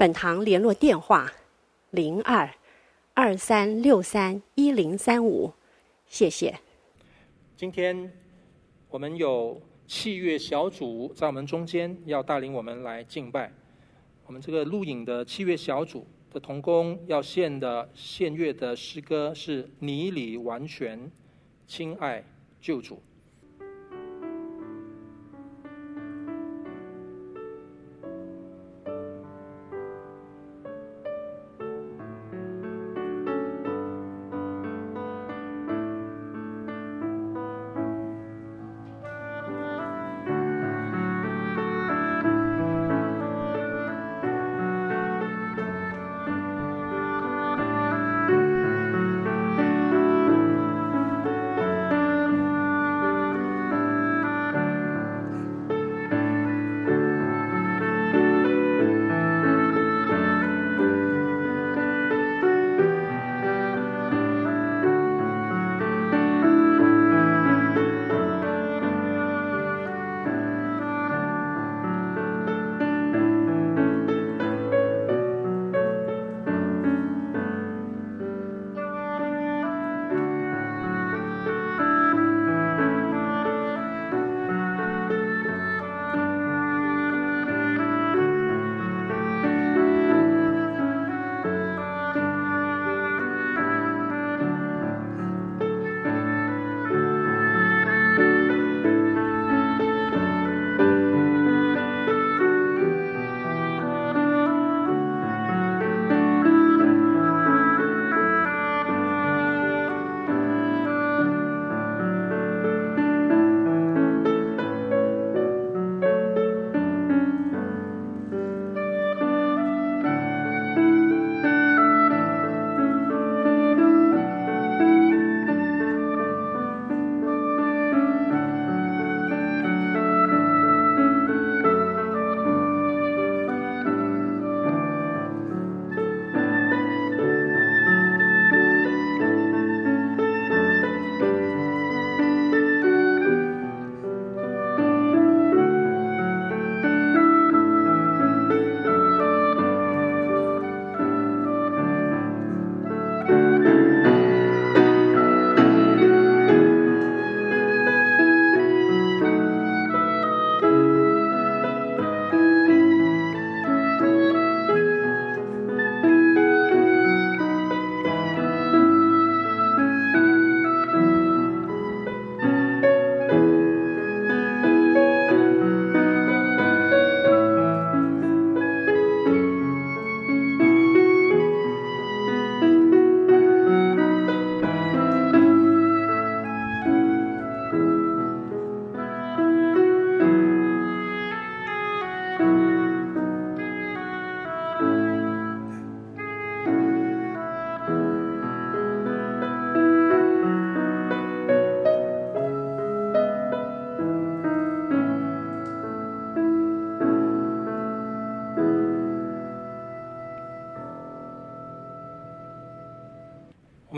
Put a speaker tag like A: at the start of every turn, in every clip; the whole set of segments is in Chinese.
A: 本堂联络电话：零二二三六三一零三五，谢谢。
B: 今天我们有器乐小组在我们中间，要带领我们来敬拜。我们这个录影的器乐小组的童工要献的献乐的诗歌是“你里完全，亲爱救主”。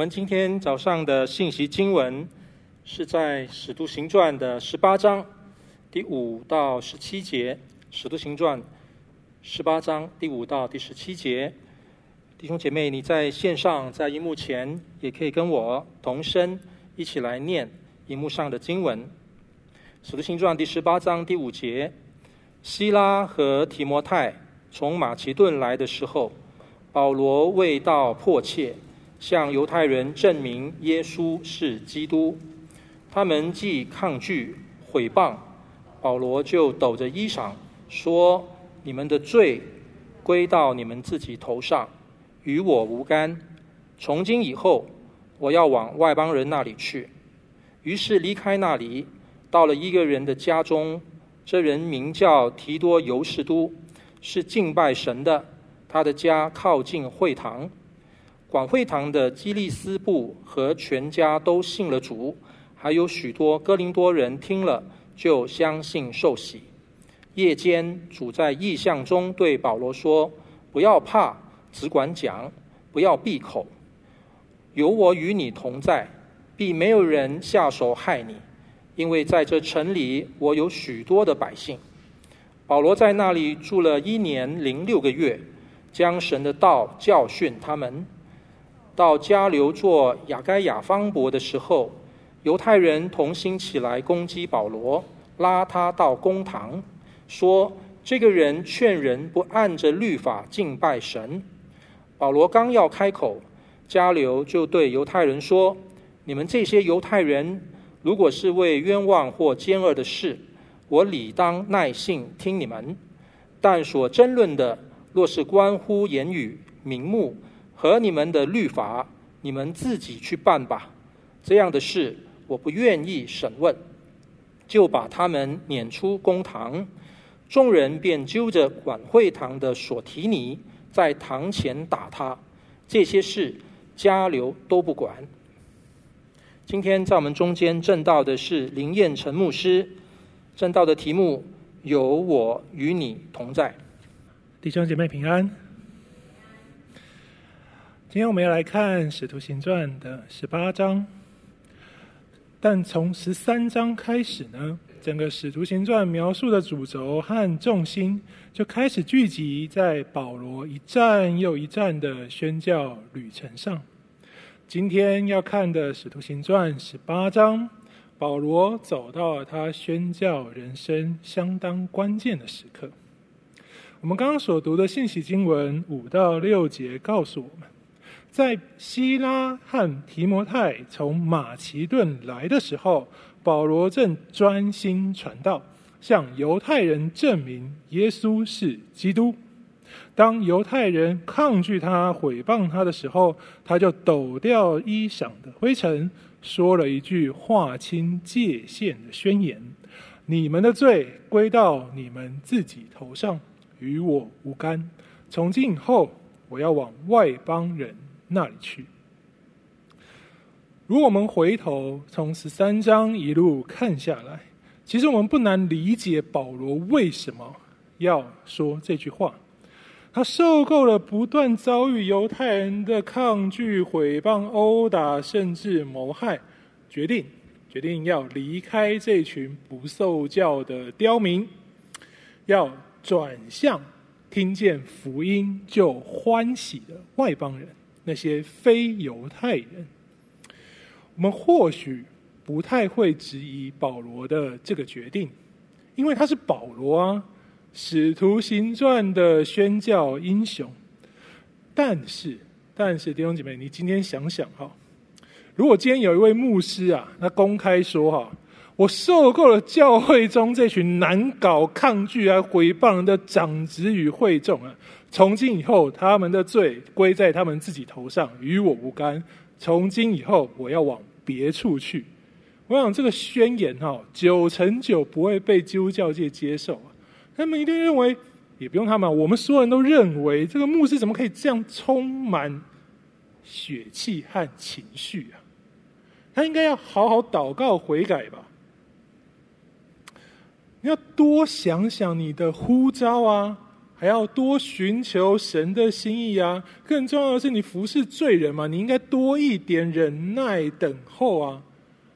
B: 我们今天早上的信息经文是在《使徒行传》的十八章第五到十七节，《使徒行传》十八章第五到第十七节。弟兄姐妹，你在线上，在荧幕前，也可以跟我同声一起来念荧幕上的经文，《使徒行传》第十八章第五节：希拉和提摩太从马其顿来的时候，保罗未到迫切。向犹太人证明耶稣是基督，他们既抗拒毁谤，保罗就抖着衣裳说：“你们的罪归到你们自己头上，与我无干。从今以后，我要往外邦人那里去。”于是离开那里，到了一个人的家中，这人名叫提多尤士都，是敬拜神的。他的家靠近会堂。管会堂的基利斯布和全家都信了主，还有许多哥林多人听了就相信受洗。夜间，主在异象中对保罗说：“不要怕，只管讲，不要闭口。有我与你同在，必没有人下手害你，因为在这城里我有许多的百姓。”保罗在那里住了一年零六个月，将神的道教训他们。到迦流做亚该亚方伯的时候，犹太人同心起来攻击保罗，拉他到公堂，说这个人劝人不按着律法敬拜神。保罗刚要开口，迦流就对犹太人说：“你们这些犹太人，如果是为冤枉或奸恶的事，我理当耐性听你们；但所争论的，若是关乎言语、名目，”和你们的律法，你们自己去办吧。这样的事，我不愿意审问，就把他们撵出公堂。众人便揪着管会堂的索提尼，在堂前打他。这些事，家流都不管。今天在我们中间证道的是林彦成牧师，证道的题目有我与你同在。
C: 弟兄姐妹平安。今天我们要来看《使徒行传》的十八章，但从十三章开始呢，整个《使徒行传》描述的主轴和重心就开始聚集在保罗一站又一站的宣教旅程上。今天要看的《使徒行传》十八章，保罗走到了他宣教人生相当关键的时刻。我们刚刚所读的信息经文五到六节告诉我们。在希拉和提摩太从马其顿来的时候，保罗正专心传道，向犹太人证明耶稣是基督。当犹太人抗拒他、毁谤他的时候，他就抖掉衣裳的灰尘，说了一句划清界限的宣言：“你们的罪归到你们自己头上，与我无干。从今以后，我要往外邦人。”那里去。如果我们回头从十三章一路看下来，其实我们不难理解保罗为什么要说这句话。他受够了不断遭遇犹太人的抗拒、毁谤、殴打，甚至谋害，决定决定要离开这群不受教的刁民，要转向听见福音就欢喜的外邦人。那些非犹太人，我们或许不太会质疑保罗的这个决定，因为他是保罗啊，使徒行传的宣教英雄。但是，但是弟兄姐妹，你今天想想哈，如果今天有一位牧师啊，他公开说哈，我受够了教会中这群难搞、抗拒啊、毁谤的长子与会众啊。从今以后，他们的罪归在他们自己头上，与我无干。从今以后，我要往别处去。我想这个宣言哈，九成九不会被基督教界接受。他们一定认为，也不用他们，我们所有人都认为，这个牧师怎么可以这样充满血气和情绪啊？他应该要好好祷告悔改吧？你要多想想你的呼召啊！还要多寻求神的心意啊！更重要的是，你服侍罪人嘛，你应该多一点忍耐等候啊！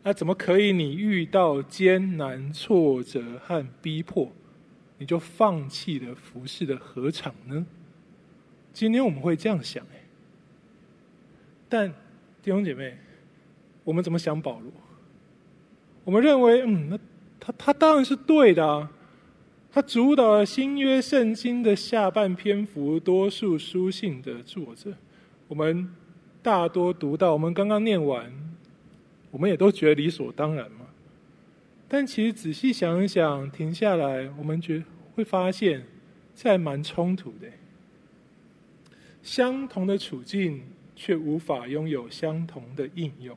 C: 那怎么可以？你遇到艰难、挫折和逼迫，你就放弃了服侍的何场呢？今天我们会这样想哎，但弟兄姐妹，我们怎么想保罗？我们认为，嗯，那他他当然是对的啊。他主导了新约圣经的下半篇幅，多数书信的作者，我们大多读到，我们刚刚念完，我们也都觉得理所当然嘛。但其实仔细想一想，停下来，我们觉会发现，这还蛮冲突的。相同的处境，却无法拥有相同的应用。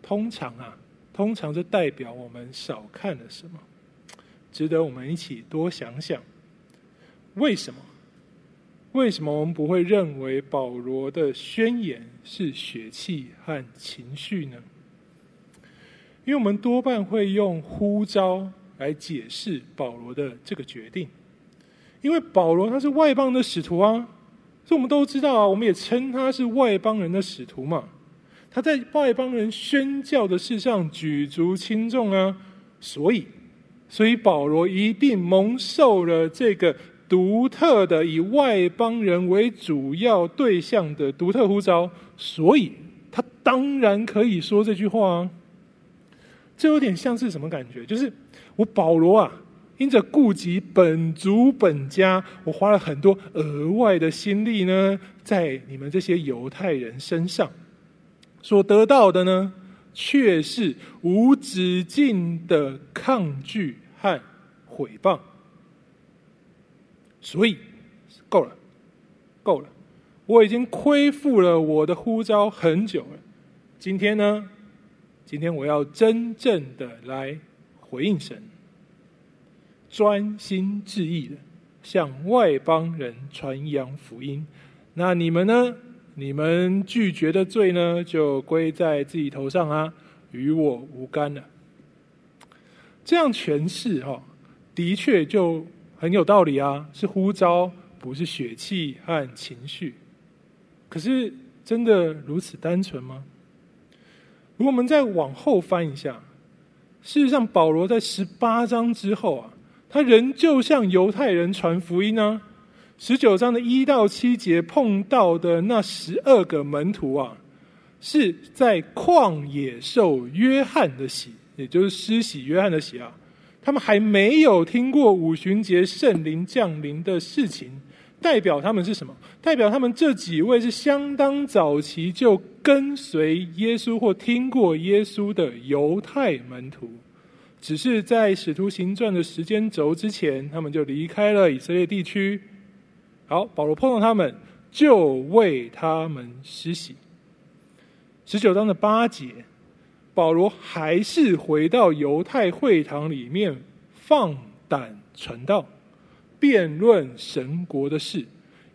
C: 通常啊，通常就代表我们少看了什么。值得我们一起多想想，为什么？为什么我们不会认为保罗的宣言是血气和情绪呢？因为我们多半会用呼召来解释保罗的这个决定，因为保罗他是外邦的使徒啊，这我们都知道啊，我们也称他是外邦人的使徒嘛。他在外邦人宣教的事上举足轻重啊，所以，所以保罗一定蒙受了这个独特的以外邦人为主要对象的独特呼召，所以他当然可以说这句话啊。这有点像是什么感觉？就是我保罗啊，因着顾及本族本家，我花了很多额外的心力呢，在你们这些犹太人身上，所得到的呢，却是无止境的抗拒和毁谤。所以，够了，够了，我已经恢复了我的呼召很久了。今天呢？今天我要真正的来回应神，专心致意的向外邦人传扬福音。那你们呢？你们拒绝的罪呢，就归在自己头上啊，与我无干了。这样诠释哈，的确就很有道理啊，是呼召，不是血气和情绪。可是真的如此单纯吗？如果我们再往后翻一下，事实上，保罗在十八章之后啊，他仍旧向犹太人传福音呢、啊。十九章的一到七节碰到的那十二个门徒啊，是在旷野受约翰的洗，也就是施洗约翰的洗啊。他们还没有听过五旬节圣灵降临的事情。代表他们是什么？代表他们这几位是相当早期就跟随耶稣或听过耶稣的犹太门徒，只是在使徒行传的时间轴之前，他们就离开了以色列地区。好，保罗碰到他们，就为他们施洗。十九章的八节，保罗还是回到犹太会堂里面放胆传道。辩论神国的事，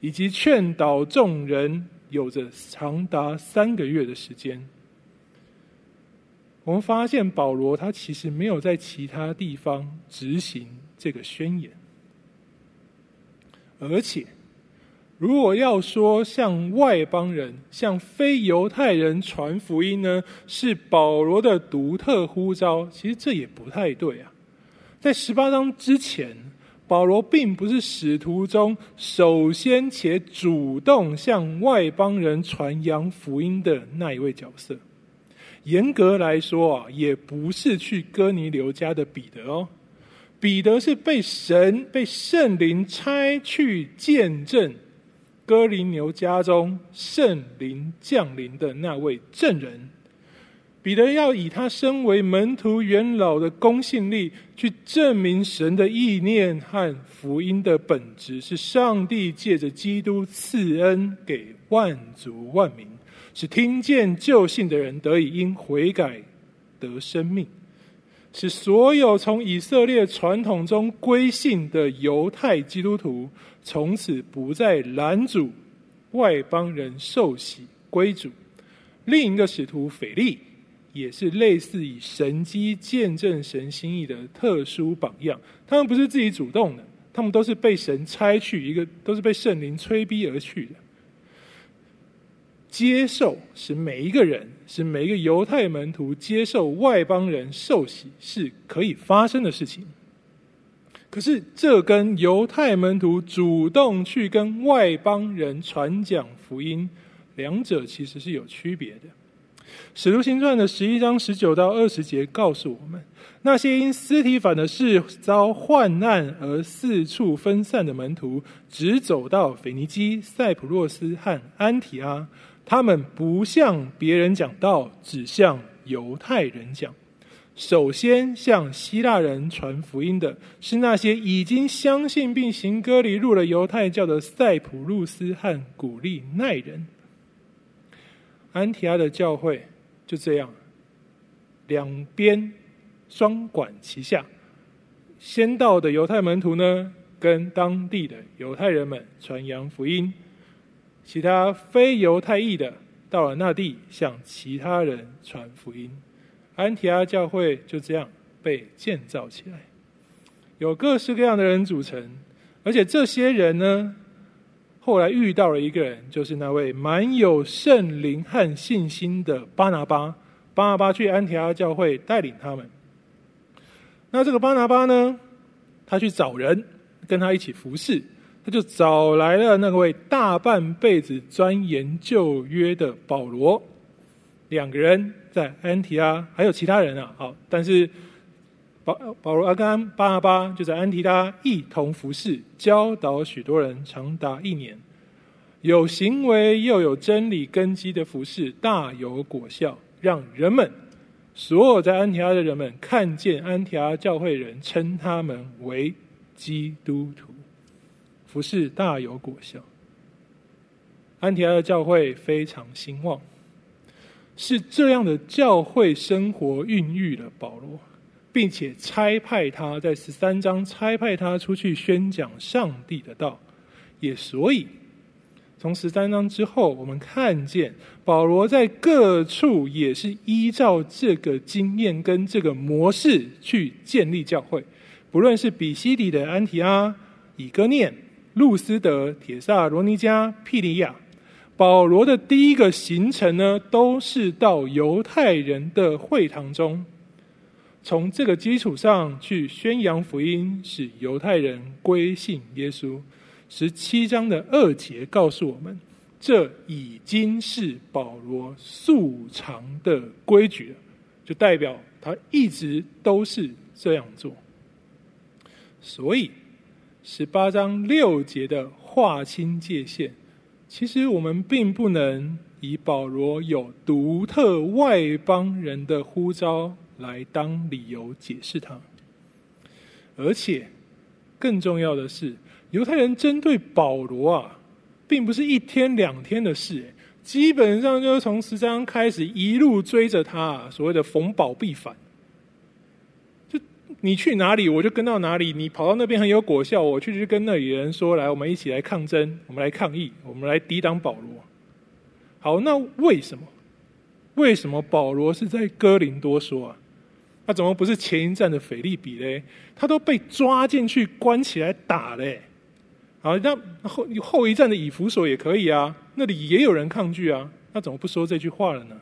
C: 以及劝导众人，有着长达三个月的时间。我们发现保罗他其实没有在其他地方执行这个宣言，而且如果要说向外邦人、向非犹太人传福音呢，是保罗的独特呼召，其实这也不太对啊。在十八章之前。保罗并不是使徒中首先且主动向外邦人传扬福音的那一位角色。严格来说啊，也不是去哥尼流家的彼得哦。彼得是被神、被圣灵差去见证哥林牛家中圣灵降临的那位证人。彼得要以他身为门徒元老的公信力，去证明神的意念和福音的本质是上帝借着基督赐恩给万族万民，使听见救信的人得以因悔改得生命，使所有从以色列传统中归信的犹太基督徒从此不再拦阻外邦人受洗归主。另一个使徒腓利。也是类似以神迹见证神心意的特殊榜样。他们不是自己主动的，他们都是被神差去，一个都是被圣灵催逼而去的。接受是每一个人，是每一个犹太门徒接受外邦人受洗是可以发生的事情。可是这跟犹太门徒主动去跟外邦人传讲福音，两者其实是有区别的。使徒行传的十一章十九到二十节告诉我们，那些因斯提反的事遭患难而四处分散的门徒，只走到腓尼基、塞浦路斯和安提阿。他们不向别人讲道，只向犹太人讲。首先向希腊人传福音的是那些已经相信并行割礼入了犹太教的塞浦路斯和古利奈人。安提阿的教会。就这样，两边双管齐下。先到的犹太门徒呢，跟当地的犹太人们传扬福音。其他非犹太裔的到了那地，向其他人传福音。安提阿教会就这样被建造起来，有各式各样的人组成，而且这些人呢，后来遇到了一个人，就是那位满有圣灵和信心的巴拿巴。巴拿巴去安提阿教会带领他们。那这个巴拿巴呢，他去找人跟他一起服侍，他就找来了那位大半辈子钻研旧约的保罗，两个人。在安提阿还有其他人啊，好，但是保保罗、阿甘、巴拿巴就在安提阿一同服侍，教导许多人长达一年，有行为又有真理根基的服侍，大有果效，让人们所有在安提阿的人们看见安提阿教会人称他们为基督徒，服侍大有果效，安提阿的教会非常兴旺。是这样的教会生活孕育了保罗，并且差派他在十三章差派他出去宣讲上帝的道。也所以，从十三章之后，我们看见保罗在各处也是依照这个经验跟这个模式去建立教会，不论是比西底的安提阿、以哥念、路斯德、铁萨罗尼迦、庇利亚。保罗的第一个行程呢，都是到犹太人的会堂中，从这个基础上去宣扬福音，使犹太人归信耶稣。十七章的二节告诉我们，这已经是保罗素常的规矩了，就代表他一直都是这样做。所以，十八章六节的划清界限。其实我们并不能以保罗有独特外邦人的呼召来当理由解释他，而且更重要的是，犹太人针对保罗啊，并不是一天两天的事，基本上就是从十章开始一路追着他，所谓的逢保必反。你去哪里，我就跟到哪里。你跑到那边很有果效，我去就跟那里人说：“来，我们一起来抗争，我们来抗议，我们来抵挡保罗。”好，那为什么？为什么保罗是在哥林多说啊？那怎么不是前一站的腓利比嘞？他都被抓进去关起来打嘞。好，那后后一站的以弗所也可以啊，那里也有人抗拒啊，那怎么不说这句话了呢？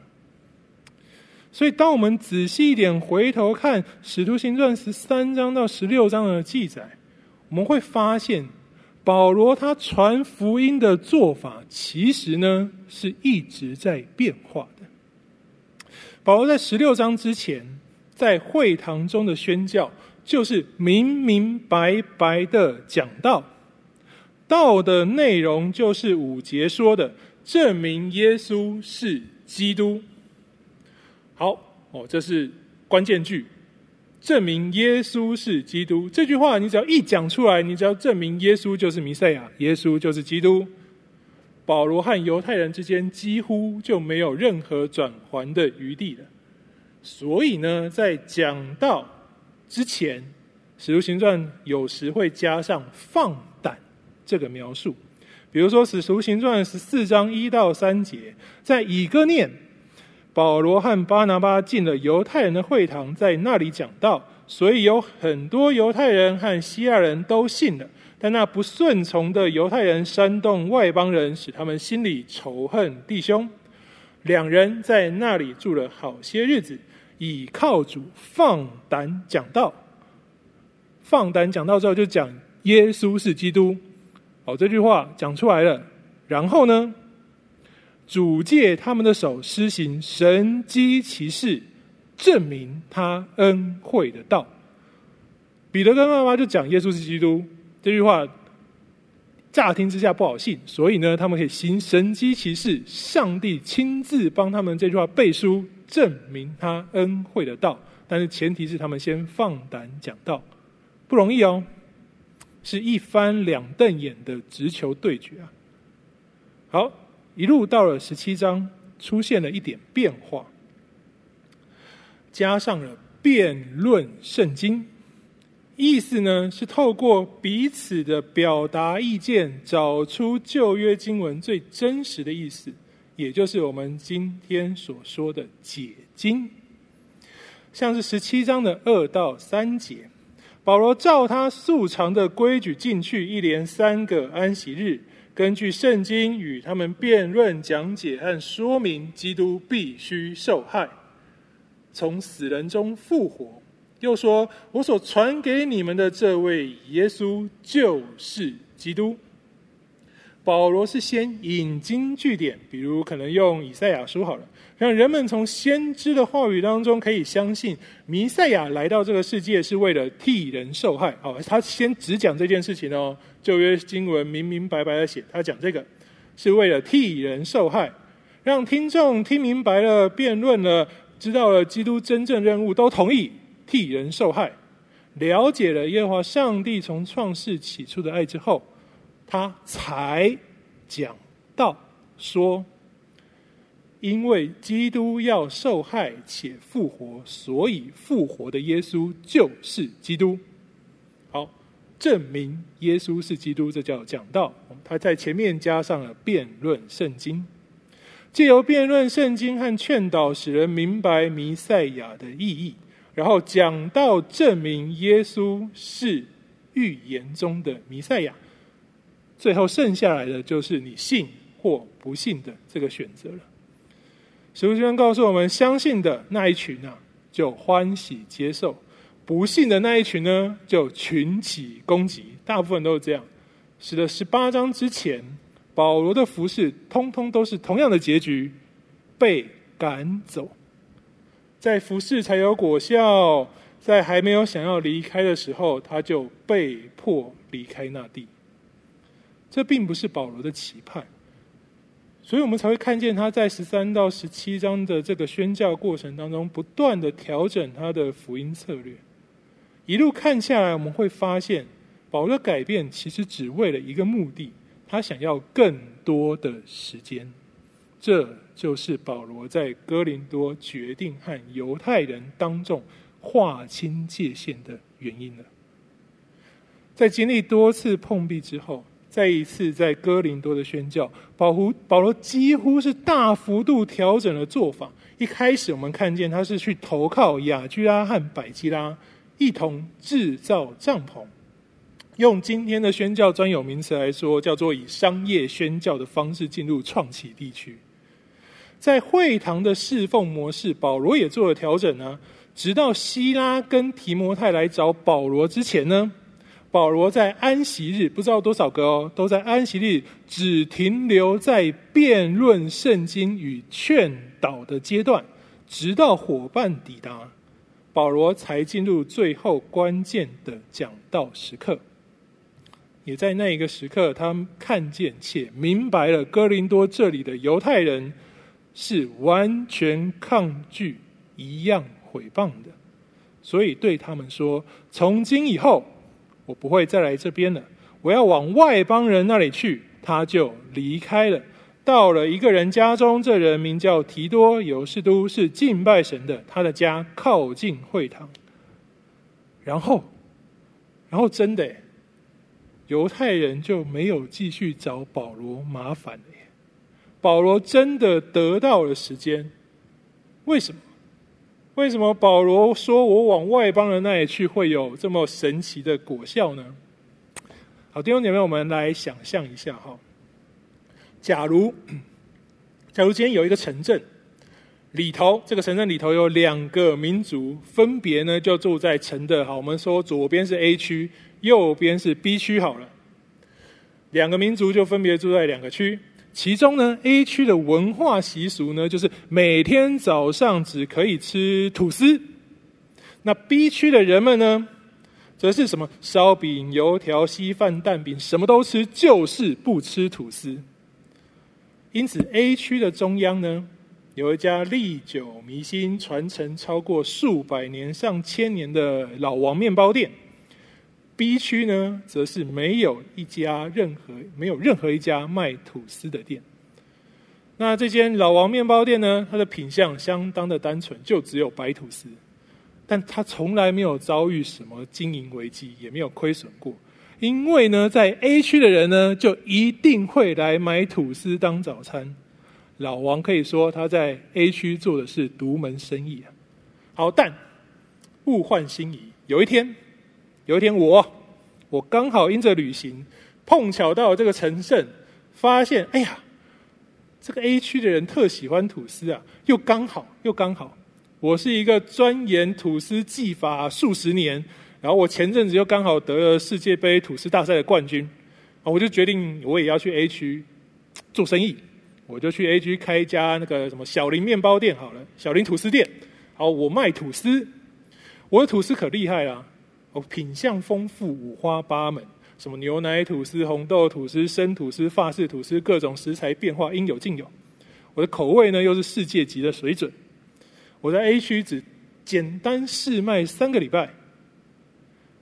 C: 所以，当我们仔细一点回头看《使徒行传》十三章到十六章的记载，我们会发现，保罗他传福音的做法，其实呢是一直在变化的。保罗在十六章之前，在会堂中的宣教，就是明明白白的讲道，道的内容就是五节说的，证明耶稣是基督。好哦，这是关键句，证明耶稣是基督。这句话你只要一讲出来，你只要证明耶稣就是弥赛亚，耶稣就是基督。保罗和犹太人之间几乎就没有任何转圜的余地了。所以呢，在讲到之前，《使徒行传》有时会加上“放胆”这个描述。比如说，《使徒行传》十四章一到三节，在以哥念。保罗和巴拿巴进了犹太人的会堂，在那里讲道，所以有很多犹太人和西亚人都信了。但那不顺从的犹太人煽动外邦人，使他们心里仇恨弟兄。两人在那里住了好些日子，倚靠主放胆讲道。放胆讲道之后，就讲耶稣是基督。好，这句话讲出来了，然后呢？主借他们的手施行神迹奇事，证明他恩惠的道。彼得跟巴拿巴就讲耶稣是基督这句话，乍听之下不好信，所以呢，他们可以行神迹奇事，上帝亲自帮他们这句话背书，证明他恩惠的道。但是前提是他们先放胆讲道，不容易哦，是一翻两瞪眼的直球对决啊。好。一路到了十七章，出现了一点变化，加上了辩论圣经，意思呢，是透过彼此的表达意见，找出旧约经文最真实的意思，也就是我们今天所说的解经。像是十七章的二到三节，保罗照他素常的规矩进去，一连三个安息日，根据圣经与他们辩论、讲解和说明，基督必须受害，从死人中复活。又说：“我所传给你们的这位耶稣就是基督。”保罗是先引经据典，比如可能用以赛亚书好了，让人们从先知的话语当中可以相信弥赛亚来到这个世界是为了替人受害。哦，他先只讲这件事情哦，旧约经文明明白白的写，他讲这个是为了替人受害，让听众听明白了、辩论了、知道了基督真正任务，都同意。替人受害，了解了耶和华上帝从创世起初的爱之后，他才讲道说：因为基督要受害且复活，所以复活的耶稣就是基督。好，证明耶稣是基督，这叫讲道。他在前面加上了辩论圣经，借由辩论圣经和劝导，使人明白弥赛亚的意义。然后讲到证明耶稣是预言中的弥赛亚，最后剩下来的就是你信或不信的这个选择了。使徒经告诉我们，相信的那一群啊，就欢喜接受；不信的那一群呢，就群起攻击。大部分都是这样，使得十八章之前，保罗的服饰通通都是同样的结局，被赶走。在服侍才有果效，在还没有想要离开的时候，他就被迫离开那地。这并不是保罗的期盼，所以我们才会看见他在十三到十七章的这个宣教过程当中，不断的调整他的福音策略。一路看下来，我们会发现保罗的改变其实只为了一个目的，他想要更多的时间。这就是保罗在哥林多决定和犹太人当众划清界限的原因了。在经历多次碰壁之后，再一次在哥林多的宣教，保罗保罗几乎是大幅度调整了做法。一开始我们看见他是去投靠雅居拉和百基拉，一同制造帐篷，用今天的宣教专有名词来说，叫做以商业宣教的方式进入创启地区。在会堂的侍奉模式，保罗也做了调整呢。直到希拉跟提摩太来找保罗之前呢，保罗在安息日不知道多少个哦，都在安息日只停留在辩论圣经与劝导的阶段，直到伙伴抵达，保罗才进入最后关键的讲道时刻。也在那一个时刻，他看见且明白了哥林多这里的犹太人。是完全抗拒一样毁谤的，所以对他们说：“从今以后，我不会再来这边了，我要往外邦人那里去。”他就离开了，到了一个人家中，这人名叫提多，犹士都是敬拜神的，他的家靠近会堂。然后，然后真的，犹太人就没有继续找保罗麻烦了。保罗真的得到了时间，为什么？为什么保罗说我往外邦人那里去会有这么神奇的果效呢？好，弟兄姐妹，我们来想象一下哈。假如，假如今天有一个城镇里头，这个城镇里头有两个民族，分别呢就住在城的，好，我们说左边是 A 区，右边是 B 区，好了，两个民族就分别住在两个区。其中呢，A 区的文化习俗呢，就是每天早上只可以吃吐司。那 B 区的人们呢，则是什么烧饼、油条、稀饭、蛋饼，什么都吃，就是不吃吐司。因此，A 区的中央呢，有一家历久弥新、传承超过数百年、上千年的老王面包店。B 区呢，则是没有一家任何没有任何一家卖吐司的店。那这间老王面包店呢，它的品相相当的单纯，就只有白吐司。但他从来没有遭遇什么经营危机，也没有亏损过。因为呢，在 A 区的人呢，就一定会来买吐司当早餐。老王可以说他在 A 区做的是独门生意啊。好，但物换星移，有一天，有一天我我刚好因着旅行，碰巧到这个城镇，发现，哎呀，这个 A 区的人特喜欢吐司啊，又刚好又刚好，我是一个钻研吐司技法数十年。然后我前阵子又刚好得了世界杯吐司大赛的冠军，啊，我就决定我也要去 A 区做生意，我就去 A 区开一家那个什么小林面包店好了，小林吐司店。好，我卖吐司，我的吐司可厉害了，哦，品相丰富，五花八门，什么牛奶吐司、红豆吐司、生吐司、法式吐司，各种食材变化应有尽有。我的口味呢又是世界级的水准。我在 A 区只简单试卖三个礼拜。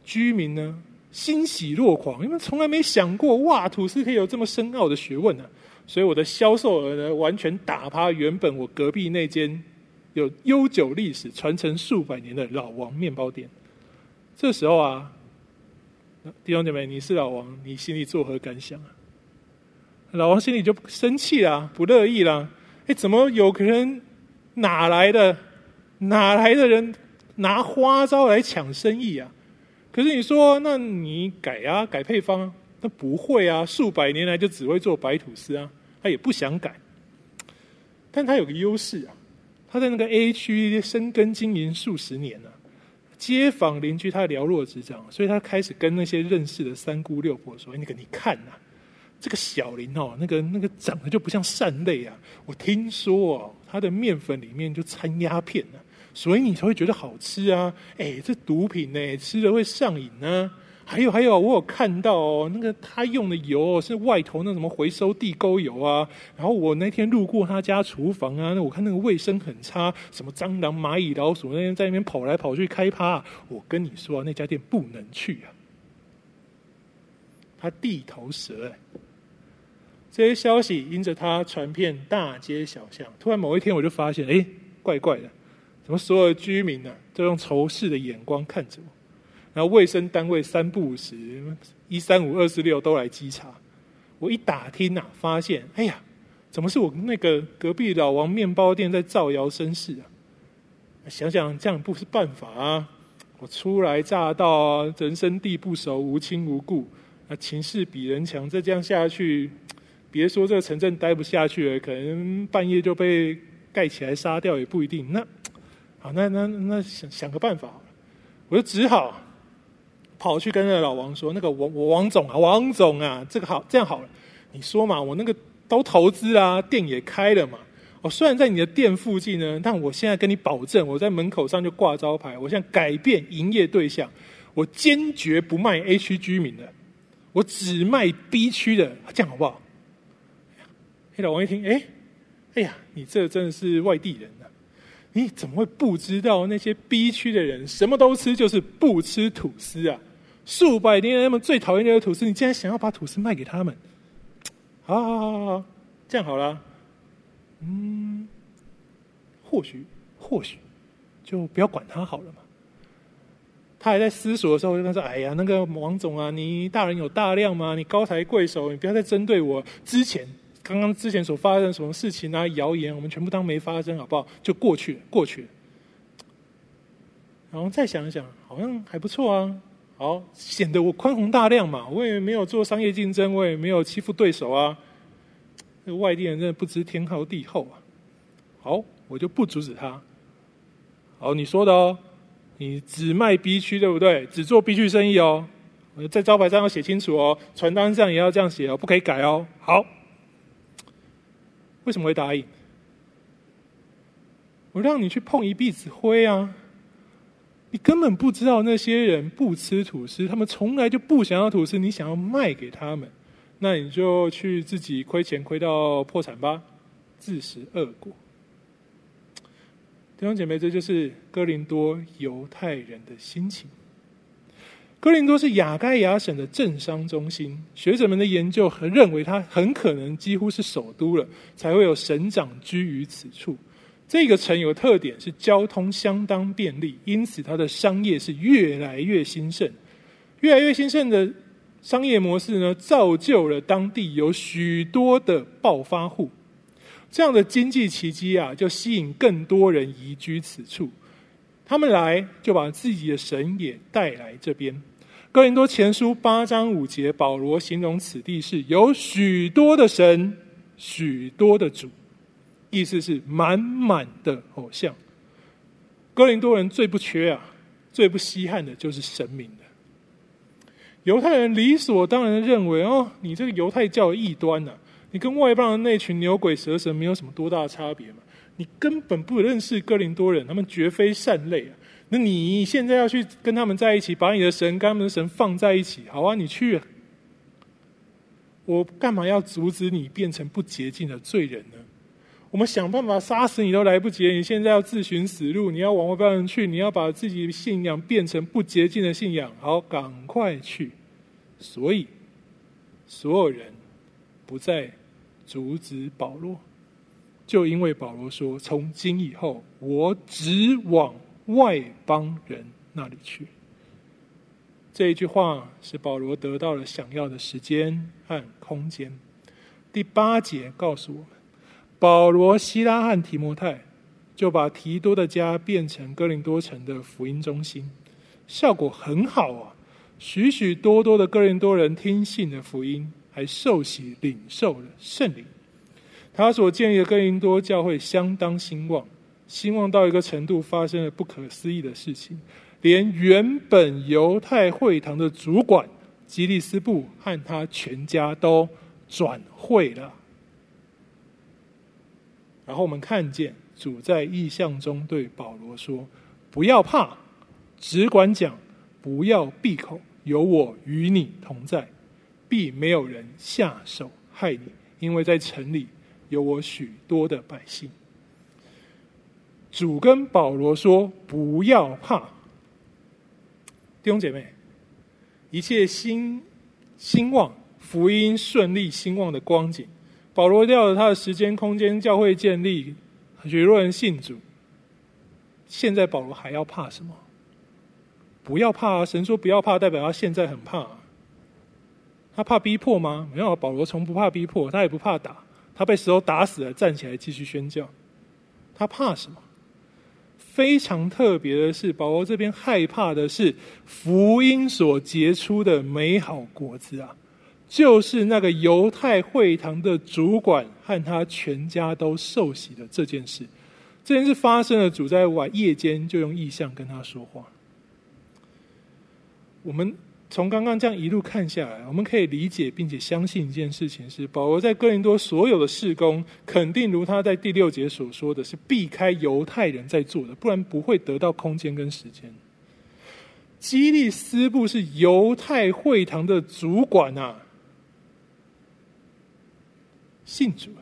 C: 居民呢欣喜若狂，因为从来没想过哇，吐司可以有这么深奥的学问呢、啊。所以我的销售额呢，完全打趴原本我隔壁那间有悠久历史、传承数百年的老王面包店。这时候啊，弟兄姐妹，你是老王，你心里作何感想啊？老王心里就生气啦，不乐意啦。哎，怎么有个人哪来的哪来的人拿花招来抢生意啊？可是你说，那你改啊，改配方啊？那不会啊，数百年来就只会做白吐司啊，他也不想改。但他有个优势啊，他在那个 A 区深耕经营数十年了，啊，街坊邻居他了若指掌，所以他开始跟那些认识的三姑六婆说：“那个你看呐，啊，这个小林哦，那个那个长得就不像善类啊，我听说哦，他的面粉里面就掺鸦片呢，”所以你才会觉得好吃啊！哎，这毒品呢，吃了会上瘾呢。还有还有，我有看到哦，那个他用的油是外头那什么回收地沟油啊。然后我那天路过他家厨房啊，那我看那个卫生很差，什么蟑螂、蚂蚁、老鼠那天在那边跑来跑去开趴。我跟你说啊，那家店不能去啊。他地头蛇哎，这些消息因着他传遍大街小巷。突然某一天，我就发现，哎，怪怪的。怎么所有的居民呢、啊，都用仇视的眼光看着我，然后卫生单位三不五时，一三五二四六都来稽查。我一打听呐、啊，发现，哎呀，怎么是我那个隔壁老王面包店在造谣生事啊？想想这样不是办法啊！我初来乍到啊，人生地不熟，无亲无故，啊情势比人强，再这样下去，别说这个城镇待不下去了，可能半夜就被盖起来杀掉也不一定。那。好，那那那想想个办法，我就只好跑去跟那个老王说：“那个王王总啊，王总啊，这个好，这样好了，你说嘛，我那个都投资啦，店也开了嘛。我，虽然在你的店附近呢，但我现在跟你保证，我在门口上就挂招牌，我现在改变营业对象，我坚决不卖 A 区居民的，我只卖 B 区的，这样好不好？”嘿，老王一听，哎，哎呀，你这真的是外地人。你怎么会不知道那些 B 区的人什么都吃，就是不吃吐司啊？数百年来他们最讨厌的吐司，你竟然想要把吐司卖给他们？好好好好好，这样好了。嗯，或许或许就不要管他好了嘛。他还在思索的时候，就跟他说：“哎呀，那个王总啊，你大人有大量吗？你高抬贵手，你不要再针对我之前。”刚刚之前所发生的什么事情啊？谣言，我们全部当没发生，好不好？就过去了，过去了。然后再想一想，好像还不错啊。好，显得我宽宏大量嘛。我也没有做商业竞争，我也没有欺负对手啊。那外地人真的不知天高地厚啊。好，我就不阻止他。好，你说的哦，你只卖 B 区对不对？只做 B 区生意哦。在招牌上要写清楚哦，传单上也要这样写哦，不可以改哦。好。为什么会答应？我让你去碰一鼻子灰啊！你根本不知道那些人不吃吐司，他们从来就不想要吐司，你想要卖给他们，那你就去自己亏钱亏到破产吧，自食恶果。弟兄姐妹，这就是哥林多犹太人的心情。哥林多是亚盖亚省的政商中心，学者们的研究和认为它很可能几乎是首都了，才会有省长居于此处。这个城有特点是交通相当便利，因此它的商业是越来越兴盛。越来越兴盛的商业模式呢，造就了当地有许多的暴发户。这样的经济奇迹啊，就吸引更多人移居此处。他们来就把自己的神也带来这边。哥林多前书八章五节，保罗形容此地是有许多的神，许多的主，意思是满满的偶像。哥林多人最不缺啊，最不稀罕的就是神明的。犹太人理所当然的认为，哦，你这个犹太教异端呐、啊，你跟外邦的那群牛鬼蛇神没有什么多大的差别嘛？你根本不认识哥林多人，他们绝非善类啊。那你现在要去跟他们在一起，把你的神跟他们的神放在一起，好啊，你去啊。我干嘛要阻止你变成不洁净的罪人呢？我们想办法杀死你都来不及，你现在要自寻死路，你要往外边去，你要把自己信仰变成不洁净的信仰，好，赶快去。所以，所有人不再阻止保罗，就因为保罗说：“从今以后，我只往。”外邦人那里去，这一句话是保罗得到了想要的时间和空间。第八节告诉我们，保罗、希拉和提摩太就把提多的家变成哥林多城的福音中心，效果很好啊！许许多多的哥林多人听信了福音，还受洗领受了圣灵。他所建立的哥林多教会相当兴旺。兴旺到一个程度，发生了不可思议的事情，连原本犹太会堂的主管吉利斯布和他全家都转会了。然后我们看见主在异象中对保罗说：“不要怕，只管讲，不要闭口，有我与你同在，必没有人下手害你，因为在城里有我许多的百姓。”主跟保罗说：“不要怕，弟兄姐妹，一切兴兴旺、福音顺利兴旺的光景，保罗掉了他的时间、空间、教会建立，许多人信主。现在保罗还要怕什么？不要怕啊！神说不要怕，代表他现在很怕。他怕逼迫吗？没有，保罗从不怕逼迫，他也不怕打。他被石头打死了，站起来继续宣教。他怕什么？”非常特别的是，保罗这边害怕的是福音所结出的美好果子啊，就是那个犹太会堂的主管和他全家都受洗的这件事。这件事发生了，主在晚夜间就用意象跟他说话。我们。从刚刚这样一路看下来，我们可以理解并且相信一件事情是：保罗在哥林多所有的事工，肯定如他在第六节所说的是避开犹太人在做的，不然不会得到空间跟时间。基利斯布是犹太会堂的主管啊，信主啊！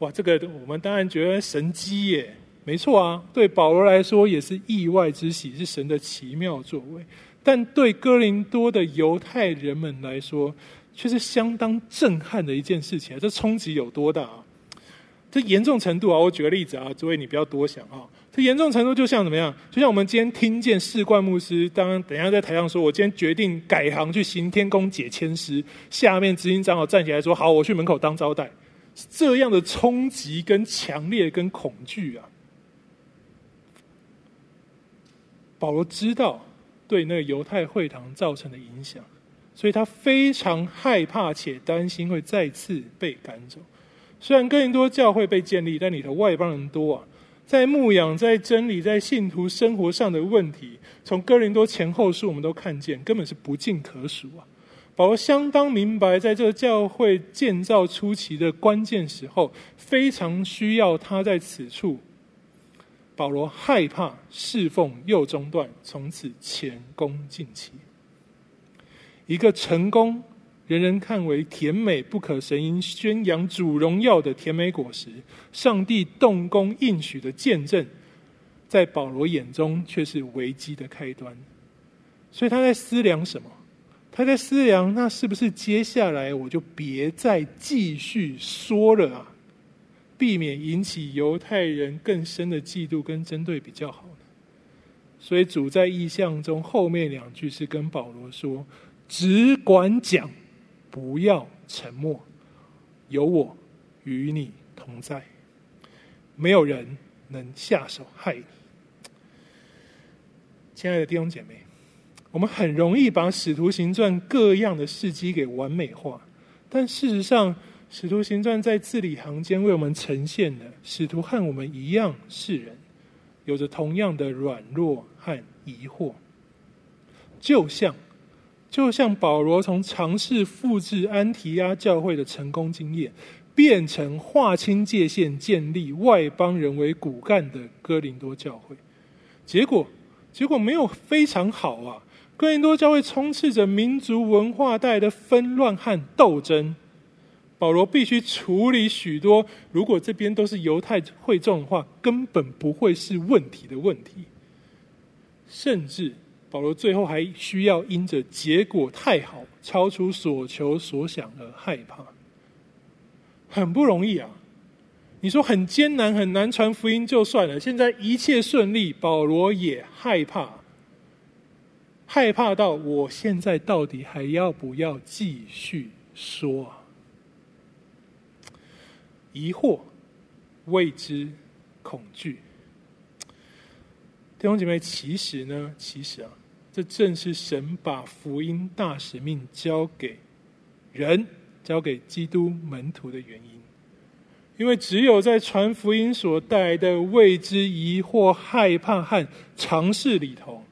C: 哇，这个我们当然觉得神机耶，没错啊，对保罗来说也是意外之喜，是神的奇妙作为。但对哥林多的犹太人们来说，却是相当震撼的一件事情。这冲击有多大啊？这严重程度啊！我举个例子啊，诸位你不要多想啊。这严重程度就像怎么样？就像我们今天听见士冠牧师，当等一下在台上说：“我今天决定改行去行天宫解签师。”下面执行长老站起来说：“好，我去门口当招待。”这样的冲击、跟强烈、跟恐惧啊！保罗知道。对那个犹太会堂造成的影响，所以他非常害怕且担心会再次被赶走。虽然更多教会被建立，但里头外邦人多啊，在牧养、在真理、在信徒生活上的问题，从哥林多前后书我们都看见，根本是不计可数啊。保罗相当明白，在这个教会建造初期的关键时候，非常需要他在此处。保罗害怕侍奉又中断，从此前功尽弃。一个成功、人人看为甜美不可神因宣扬主荣耀的甜美果实，上帝动工应许的见证，在保罗眼中却是危机的开端。所以他在思量什么？他在思量，那是不是接下来我就别再继续说了啊？避免引起犹太人更深的嫉妒跟针对比较好呢？所以主在意象中后面两句是跟保罗说：“只管讲，不要沉默，有我与你同在，没有人能下手害你。”亲爱的弟兄姐妹，我们很容易把《使徒行传》各样的事迹给完美化，但事实上，《使徒行传》在字里行间为我们呈现的使徒和我们一样是人，有着同样的软弱和疑惑，就像就像保罗从尝试复制安提阿教会的成功经验，变成划清界限、建立外邦人为骨干的哥林多教会，结果。结果没有非常好啊！哥林多教会充斥着民族文化带来的纷乱和斗争，保罗必须处理许多。如果这边都是犹太会众的话，根本不会是问题的问题。甚至保罗最后还需要因着结果太好，超出所求所想而害怕，很不容易啊！你说很艰难很难传福音就算了，现在一切顺利，保罗也害怕，害怕到我现在到底还要不要继续说？疑惑、未知、恐惧，弟兄姐妹，其实呢，其实啊，这正是神把福音大使命交给人，交给基督门徒的原因。因为只有在传福音所带来的未知、疑惑、害怕和尝试里头，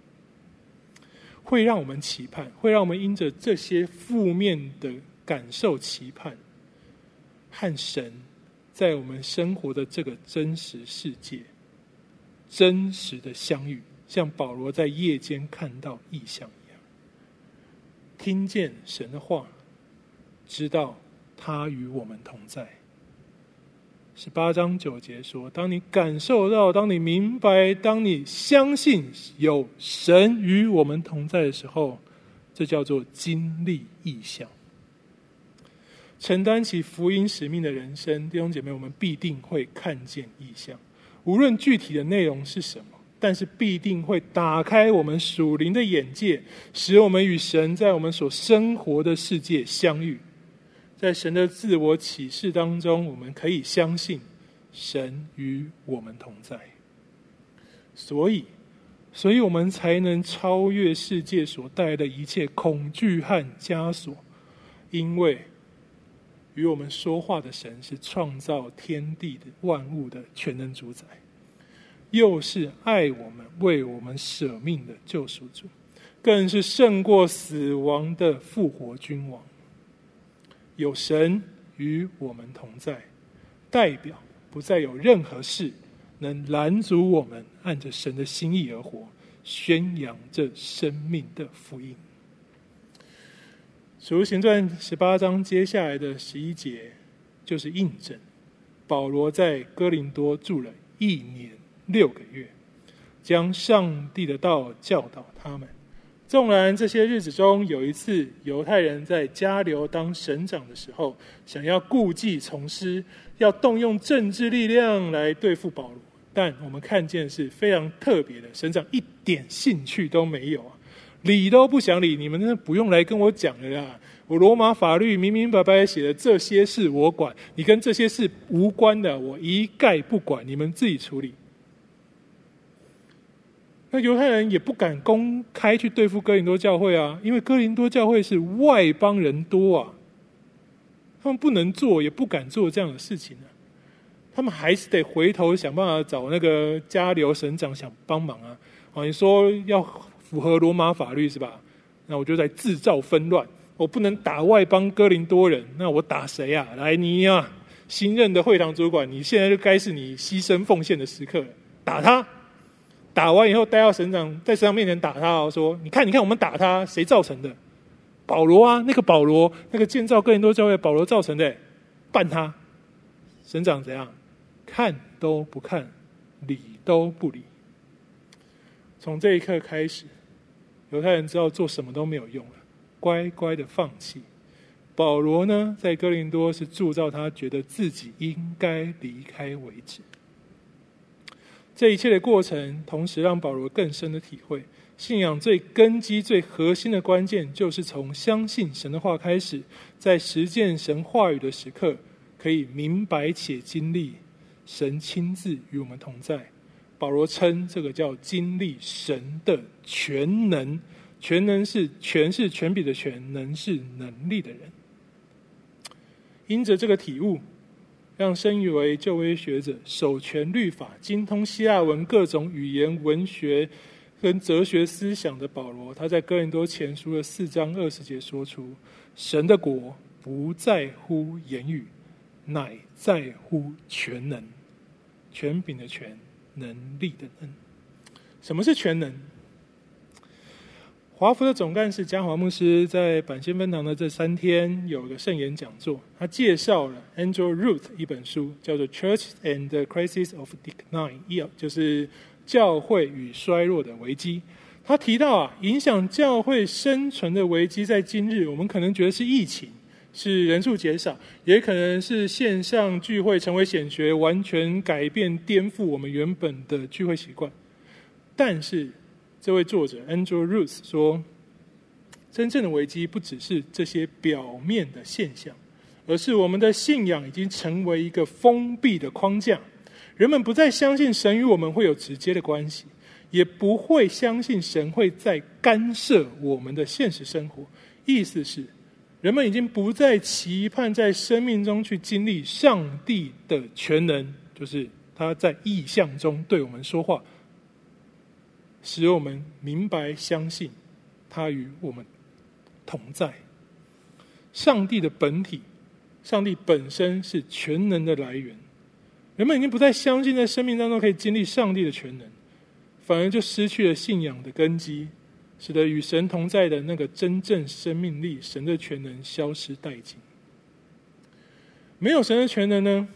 C: 会让我们期盼，会让我们因着这些负面的感受期盼，和神在我们生活的这个真实世界真实的相遇，像保罗在夜间看到异象一样，听见神的话，知道他与我们同在。十八章九节说：“当你感受到，当你明白，当你相信有神与我们同在的时候，这叫做经历异象。承担起福音使命的人生，弟兄姐妹，我们必定会看见异象。无论具体的内容是什么，但是必定会打开我们属灵的眼界，使我们与神在我们所生活的世界相遇。”在神的自我启示当中，我们可以相信神与我们同在，所以，所以我们才能超越世界所带来的一切恐惧和枷锁，因为与我们说话的神是创造天地的万物的全能主宰，又是爱我们、为我们舍命的救赎主，更是胜过死亡的复活君王。有神与我们同在，代表不再有任何事能拦阻我们按着神的心意而活，宣扬这生命的福音。使徒行传十八章接下来的十一节，就是印证保罗在哥林多住了一年六个月，将上帝的道教导他们。纵然这些日子中有一次犹太人在加流当省长的时候，想要故技重施，要动用政治力量来对付保罗，但我们看见是非常特别的，省长一点兴趣都没有啊，理都不想理。你们真的不用来跟我讲了啦，我罗马法律明明白白写的这些事我管，你跟这些事无关的，我一概不管，你们自己处理。那犹太人也不敢公开去对付哥林多教会啊，因为哥林多教会是外邦人多啊，他们不能做，也不敢做这样的事情啊。他们还是得回头想办法找那个加流省长想帮忙啊。啊，你说要符合罗马法律是吧？那我就在制造纷乱，我不能打外邦哥林多人，那我打谁啊？来，你啊，新任的会堂主管，你现在就该是你牺牲奉献的时刻，打他。打完以后，带到省长在省长面前打他，说：“你看，你看，我们打他，谁造成的？保罗啊，那个保罗，那个建造哥林多教会，保罗造成的，办他。”省长怎样？看都不看，理都不理。从这一刻开始，犹太人知道做什么都没有用了，乖乖的放弃，保罗呢，在哥林多是铸造他觉得自己应该离开为止。这一切的过程，同时让保罗更深的体会，信仰最根基、最核心的关键，就是从相信神的话开始，在实践神话语的时刻，可以明白且经历神亲自与我们同在。保罗称这个叫经历神的全能，全能是权是权柄的权，能是能力的人。因着这个体悟，让身为旧约学者、守全律法、精通希腊文各种语言文学跟哲学思想的保罗，他在哥林多前书的四章二十节说出：“神的国不在乎言语，乃在乎全能，权柄的权，能力的能。什么是全能？”华福的总干事嘉华牧师在板仙分堂的这三天有个圣言讲座，他介绍了 Andrew Root 一本书，叫做《Church and the Crisis of Decline》，就是教会与衰弱的危机。他提到啊，影响教会生存的危机，在今日我们可能觉得是疫情，是人数减少，也可能是线上聚会成为显学，完全改变颠覆我们原本的聚会习惯。但是，这位作者 Andrew Ruth 说：“真正的危机不只是这些表面的现象，而是我们的信仰已经成为一个封闭的框架。人们不再相信神与我们会有直接的关系，也不会相信神会在干涉我们的现实生活。意思是，人们已经不再期盼在生命中去经历上帝的全能，就是他在意象中对我们说话。”使我们明白、相信他与我们同在。上帝的本体，上帝本身是全能的来源。人们已经不再相信在生命当中可以经历上帝的全能，反而就失去了信仰的根基，使得与神同在的那个真正生命力、神的全能消失殆尽。没有神的全能呢，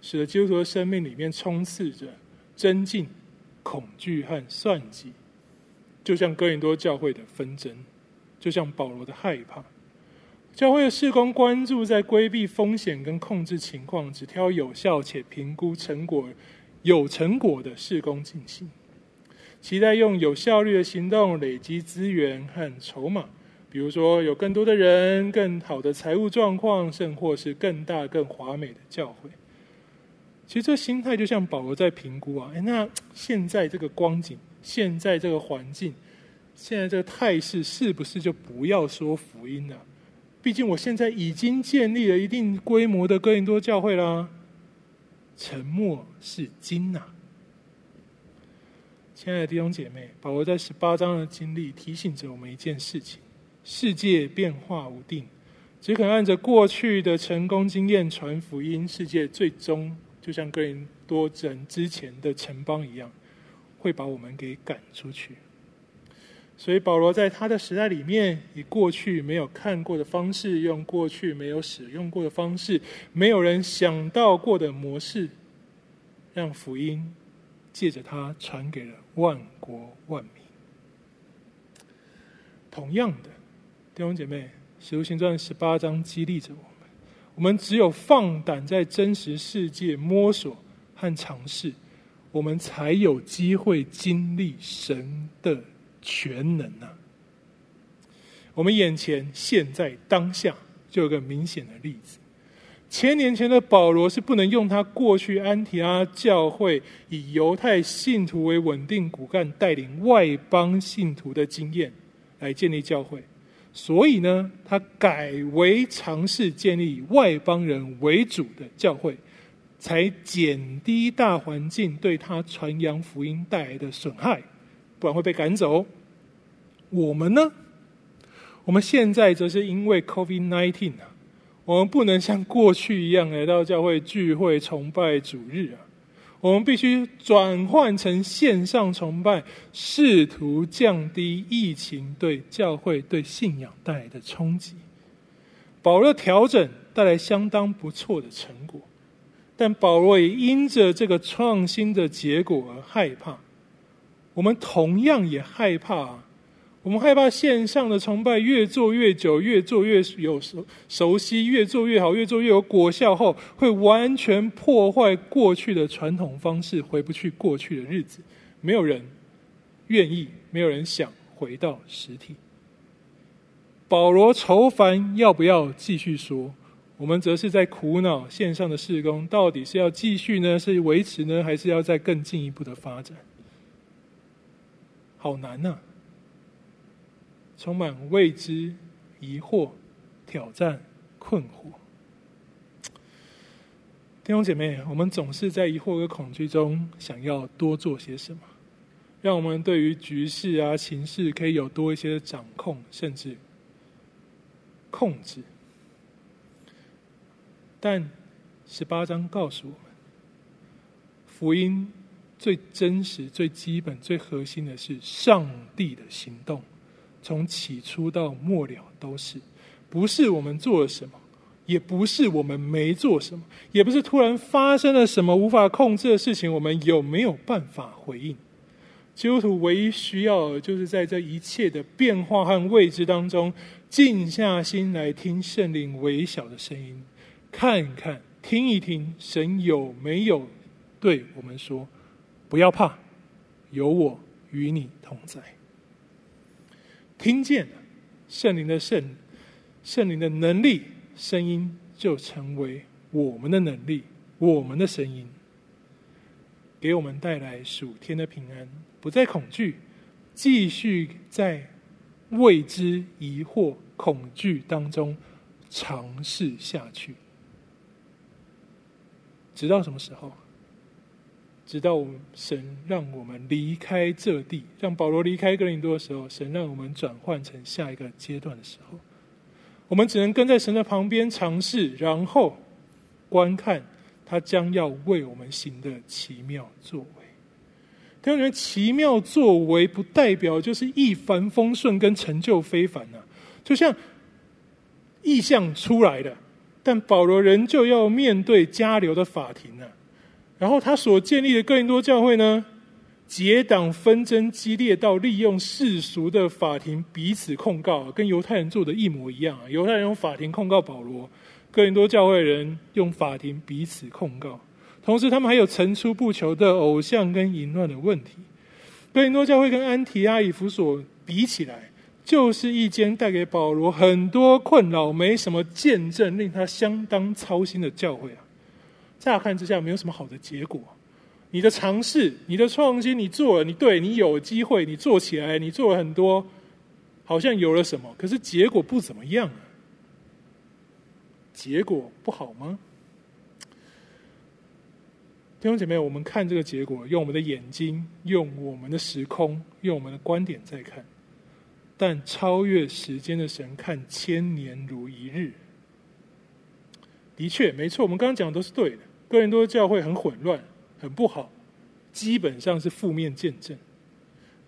C: 使得基督徒的生命里面充斥着争竞。恐惧和算计，就像哥林多教会的纷争，就像保罗的害怕。教会的事工关注在规避风险跟控制情况，只挑有效且评估成果有成果的事工进行，期待用有效率的行动累积资源和筹码，比如说有更多的人、更好的财务状况，甚或是更大、更华美的教会。其实这心态就像保罗在评估啊，哎，那现在这个光景，现在这个环境，现在这个态势，是不是就不要说福音了？毕竟我现在已经建立了一定规模的哥林多教会啦。沉默是金呐，亲爱的弟兄姐妹，保罗在十八章的经历提醒着我们一件事情：世界变化无定，只肯按着过去的成功经验传福音，世界最终。就像哥林多人之前的城邦一样，会把我们给赶出去。所以保罗在他的时代里面，以过去没有看过的方式，用过去没有使用过的方式，没有人想到过的模式，让福音借着他传给了万国万民。同样的，弟兄姐妹，《使徒行传》十八章激励着我。我们只有放胆在真实世界摸索和尝试，我们才有机会经历神的全能啊！我们眼前现在当下就有个明显的例子：千年前的保罗是不能用他过去安提阿教会以犹太信徒为稳定骨干，带领外邦信徒的经验来建立教会。所以呢，他改为尝试建立以外邦人为主的教会，才减低大环境对他传扬福音带来的损害，不然会被赶走。我们呢？我们现在则是因为 COVID-19 啊，我们不能像过去一样来到教会聚会崇拜主日啊。我们必须转换成线上崇拜，试图降低疫情对教会、对信仰带来的冲击。保罗的调整带来相当不错的成果，但保罗也因着这个创新的结果而害怕。我们同样也害怕，我们害怕线上的崇拜越做越久，越做越有熟熟悉，越做越好，越做越有果效后，会完全破坏过去的传统方式，回不去过去的日子。没有人愿意，没有人想回到实体。保罗愁烦要不要继续说，我们则是在苦恼线上的事工到底是要继续呢，是维持呢，还是要再更进一步的发展？好难呐、充满未知、疑惑、挑战、困惑。弟兄姐妹，我们总是在疑惑和恐惧中，想要多做些什么，让我们对于局势啊、情势可以有多一些掌控，甚至控制。但十八章告诉我们，福音最真实、最基本、最核心的是上帝的行动。从起初到末了都是，不是我们做了什么，也不是我们没做什么，也不是突然发生了什么无法控制的事情，我们有没有办法回应？基督徒唯一需要的，就是在这一切的变化和未知当中，静下心来听圣灵微小的声音，看一看，听一听，神有没有对我们说：“不要怕，有我与你同在。”听见圣灵的圣圣灵的能力声音，就成为我们的能力，我们的声音，给我们带来属天的平安，不再恐惧，继续在未知、疑惑、恐惧当中尝试下去，直到什么时候？直到神让我们离开这地，让保罗离开哥林多的时候，神让我们转换成下一个阶段的时候，我们只能跟在神的旁边尝试，然后观看他将要为我们行的奇妙作为。当然，奇妙作为不代表就是一帆风顺跟成就非凡呐、啊，就像异象出来的，但保罗仍旧要面对加流的法庭呢、啊。然后他所建立的哥林多教会呢，结党纷争激烈到利用世俗的法庭彼此控告，跟犹太人做的一模一样。犹太人用法庭控告保罗，哥林多教会人用法庭彼此控告。同时，他们还有层出不穷的偶像跟淫乱的问题。哥林多教会跟安提阿、以弗所比起来，就是一间带给保罗很多困扰、没什么见证、令他相当操心的教会啊。乍看之下没有什么好的结果，你的尝试、你的创新，你做了，你对你有机会，你做起来，你做了很多，好像有了什么，可是结果不怎么样啊。结果不好吗？弟兄姐妹，我们看这个结果，用我们的眼睛，用我们的时空，用我们的观点在看，但超越时间的神看千年如一日。的确，没错，我们刚刚讲的都是对的。哥林多教会很混乱，很不好，基本上是负面见证。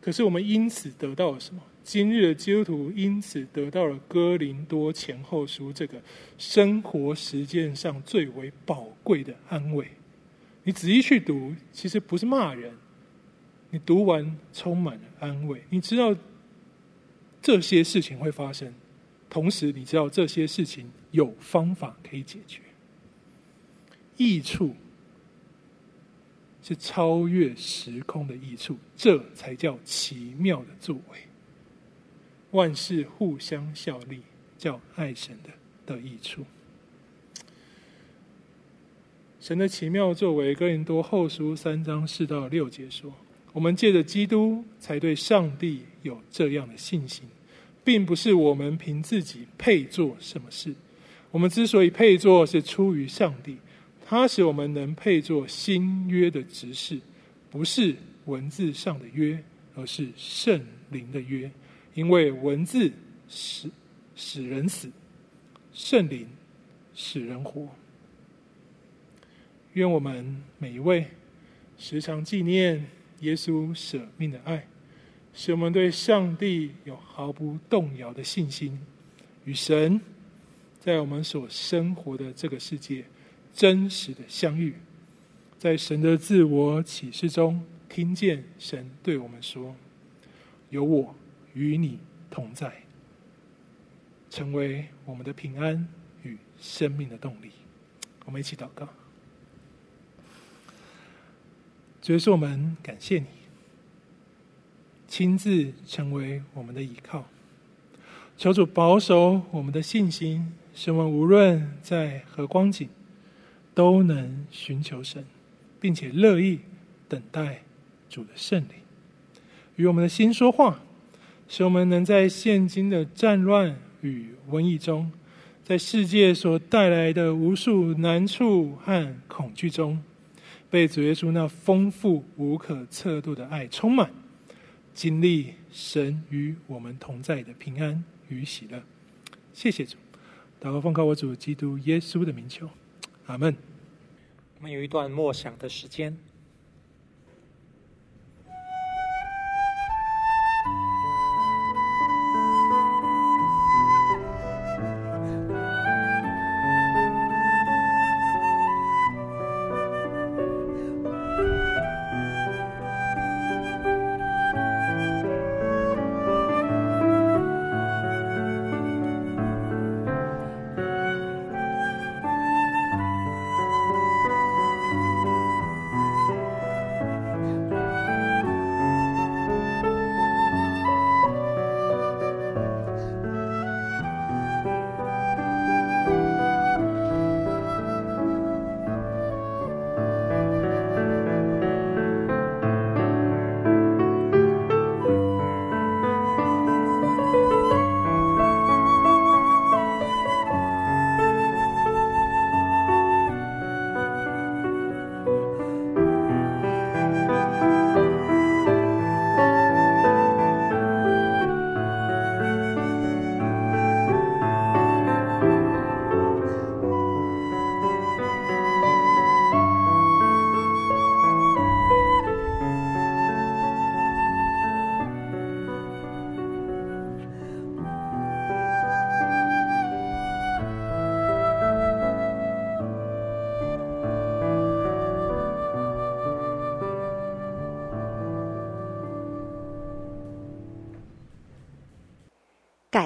C: 可是我们因此得到了什么？今日的基督徒因此得到了哥林多前后书这个生活实践上最为宝贵的安慰。你仔细去读，其实不是骂人，你读完充满了安慰。你知道这些事情会发生，同时你知道这些事情有方法可以解决。益处是超越时空的益处，这才叫奇妙的作为。万事互相效力，叫爱神的的益处。神的奇妙作为，哥林多后书三章四到六节说：我们借着基督，才对上帝有这样的信心，并不是我们凭自己配做什么事。我们之所以配做，是出于上帝。他使我们能配做新约的执事，不是文字上的约，而是圣灵的约。因为文字使使人死，圣灵使人活。愿我们每一位时常纪念耶稣舍命的爱，使我们对上帝有毫不动摇的信心，与神在我们所生活的这个世界。真实的相遇，在神的自我启示中，听见神对我们说：“有我与你同在，成为我们的平安与生命的动力。我们一起祷告。主耶稣，我们感谢你，亲自成为我们的依靠。求主保守我们的信心，使我们无论在何光景，都能寻求神，并且乐意等待主的圣灵，与我们的心说话，使我们能在现今的战乱与瘟疫中，在世界所带来的无数难处和恐惧中，被主耶稣那丰富无可测度的爱充满，经历神与我们同在的平安与喜乐。谢谢主，祷告奉靠我主基督耶稣的名求，阿门。
B: 我们有一段默想的时间。